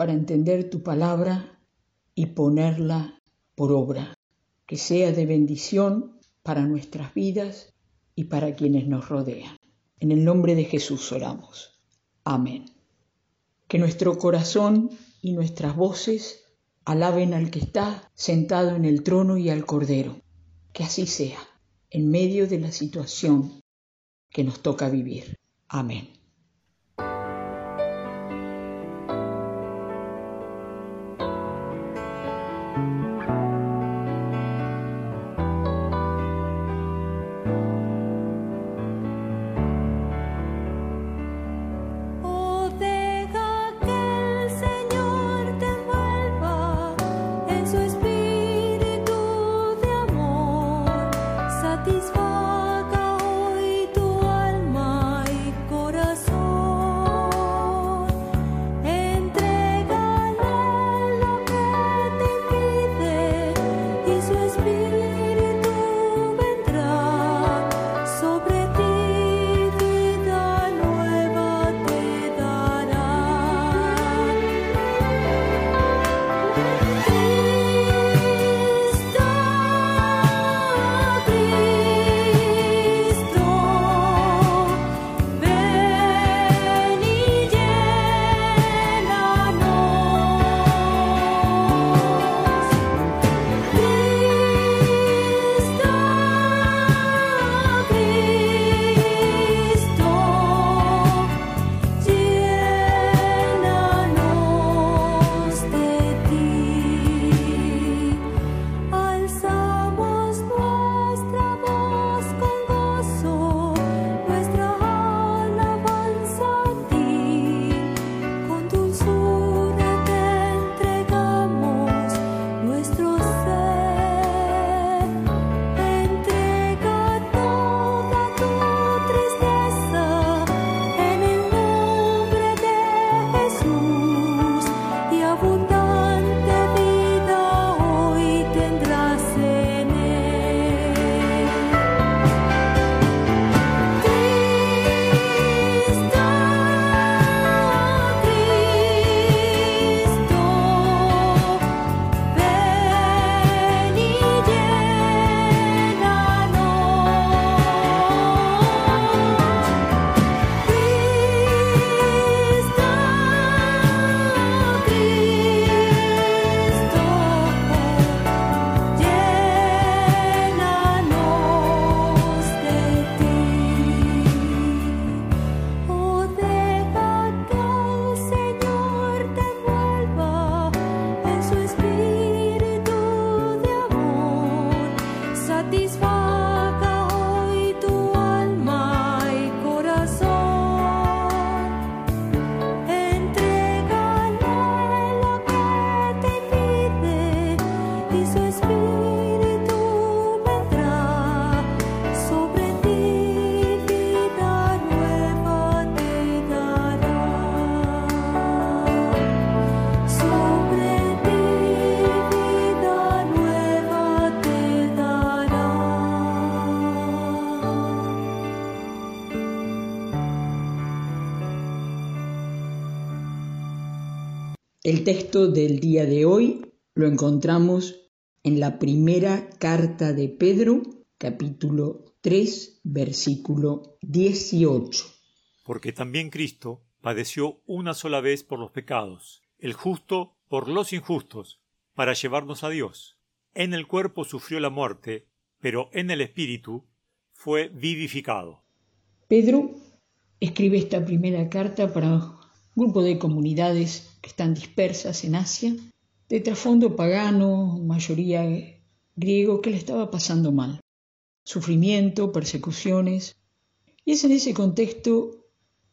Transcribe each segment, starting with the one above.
para entender tu palabra y ponerla por obra, que sea de bendición para nuestras vidas y para quienes nos rodean. En el nombre de Jesús oramos. Amén. Que nuestro corazón y nuestras voces alaben al que está sentado en el trono y al Cordero. Que así sea, en medio de la situación que nos toca vivir. Amén. El texto del día de hoy lo encontramos en la primera carta de Pedro, capítulo 3, versículo 18. Porque también Cristo padeció una sola vez por los pecados, el justo por los injustos, para llevarnos a Dios. En el cuerpo sufrió la muerte, pero en el espíritu fue vivificado. Pedro escribe esta primera carta para grupo de comunidades que están dispersas en Asia, de trasfondo pagano, mayoría griego, que le estaba pasando mal. Sufrimiento, persecuciones. Y es en ese contexto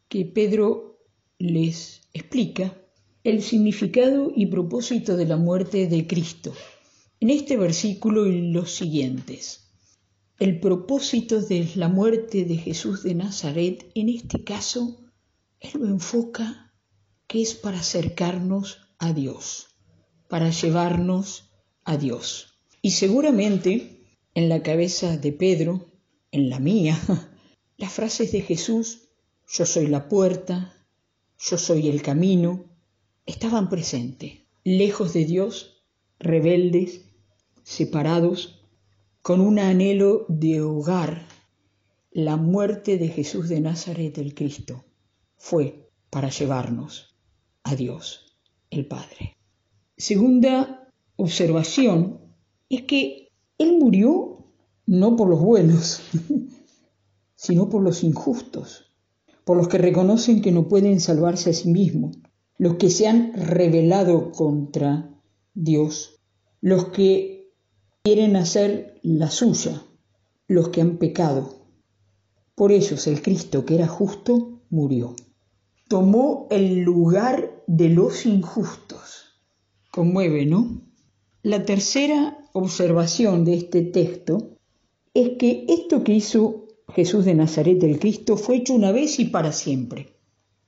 que Pedro les explica el significado y propósito de la muerte de Cristo. En este versículo y los siguientes. El propósito de la muerte de Jesús de Nazaret, en este caso, él lo enfoca que es para acercarnos a Dios, para llevarnos a Dios. Y seguramente en la cabeza de Pedro, en la mía, las frases de Jesús, yo soy la puerta, yo soy el camino, estaban presentes, lejos de Dios, rebeldes, separados, con un anhelo de hogar. La muerte de Jesús de Nazaret, el Cristo, fue para llevarnos a Dios, el Padre. Segunda observación es que Él murió no por los buenos, sino por los injustos por los que reconocen que no pueden salvarse a sí mismos, los que se han rebelado contra Dios, los que quieren hacer la suya, los que han pecado. Por ellos el Cristo, que era justo, murió. Tomó el lugar de los injustos. Conmueve, ¿no? La tercera observación de este texto es que esto que hizo Jesús de Nazaret del Cristo fue hecho una vez y para siempre.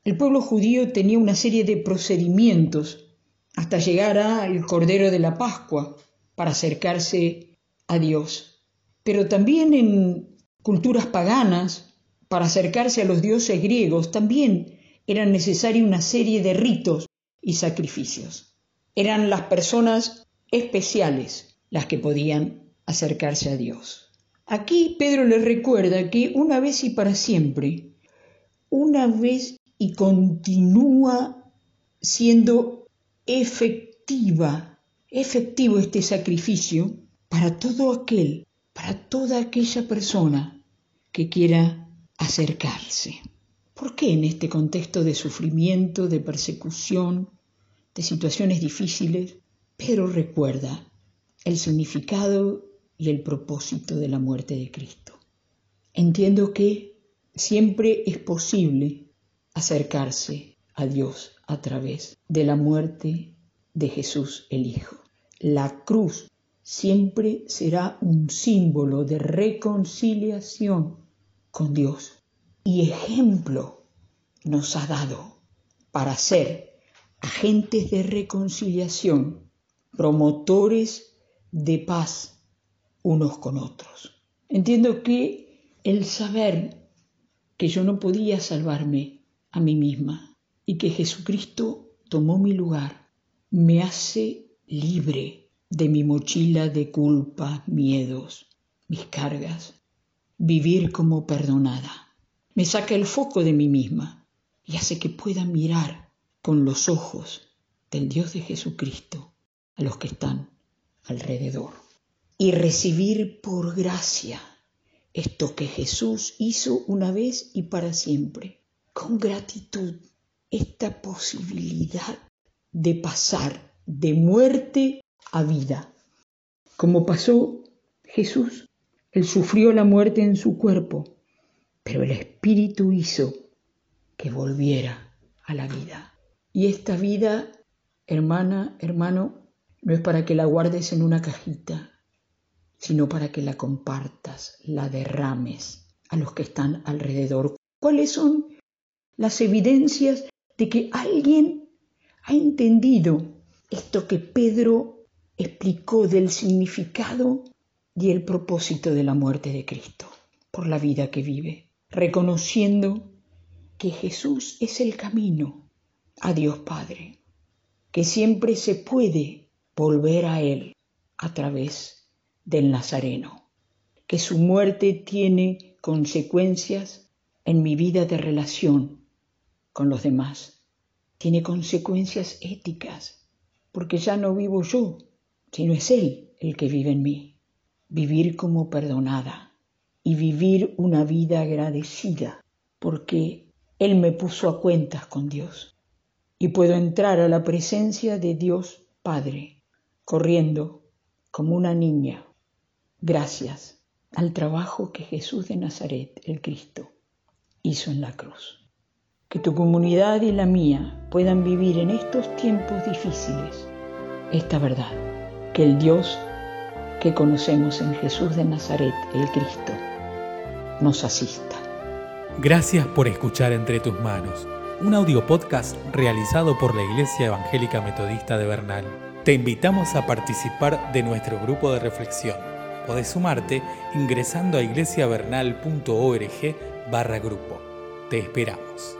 El pueblo judío tenía una serie de procedimientos hasta llegar al Cordero de la Pascua para acercarse a Dios. Pero también en culturas paganas, para acercarse a los dioses griegos, también era necesaria una serie de ritos y sacrificios. Eran las personas especiales las que podían acercarse a Dios. Aquí Pedro le recuerda que una vez y para siempre, una vez y continúa siendo efectiva, efectivo este sacrificio para todo aquel, para toda aquella persona que quiera acercarse. ¿Por qué en este contexto de sufrimiento, de persecución, de situaciones difíciles, Pedro recuerda el significado y el propósito de la muerte de Cristo. Entiendo que siempre es posible acercarse a Dios a través de la muerte de Jesús el Hijo. La cruz siempre será un símbolo de reconciliación con Dios y ejemplo nos ha dado para ser agentes de reconciliación, promotores de paz unos con otros. Entiendo que el saber que yo no podía salvarme a mí misma y que Jesucristo tomó mi lugar me hace libre de mi mochila de culpa, miedos, mis cargas, vivir como perdonada. Me saca el foco de mí misma y hace que pueda mirar con los ojos del Dios de Jesucristo a los que están alrededor y recibir por gracia esto que Jesús hizo una vez y para siempre, con gratitud, esta posibilidad de pasar de muerte a vida. Como pasó Jesús, Él sufrió la muerte en su cuerpo, pero el Espíritu hizo que volviera a la vida. Y esta vida, hermana, hermano, no es para que la guardes en una cajita, sino para que la compartas, la derrames a los que están alrededor. ¿Cuáles son las evidencias de que alguien ha entendido esto que Pedro explicó del significado y el propósito de la muerte de Cristo por la vida que vive, reconociendo que Jesús es el camino a Dios Padre, que siempre se puede volver a Él a través del Nazareno, que su muerte tiene consecuencias en mi vida de relación con los demás, tiene consecuencias éticas, porque ya no vivo yo, sino es Él el que vive en mí. Vivir como perdonada y vivir una vida agradecida, porque Él me puso a cuentas con Dios y puedo entrar a la presencia de Dios Padre, corriendo como una niña gracias al trabajo que Jesús de Nazaret, el Cristo, hizo en la cruz. Que tu comunidad y la mía puedan vivir en estos tiempos difíciles esta verdad, que el Dios que conocemos en Jesús de Nazaret, el Cristo, nos asista. Gracias por escuchar Entre tus manos, un audio podcast realizado por la Iglesia Evangélica Metodista de Bernal. Te invitamos a participar de nuestro grupo de reflexión. Podés sumarte ingresando a iglesiavernal.org barra grupo. Te esperamos.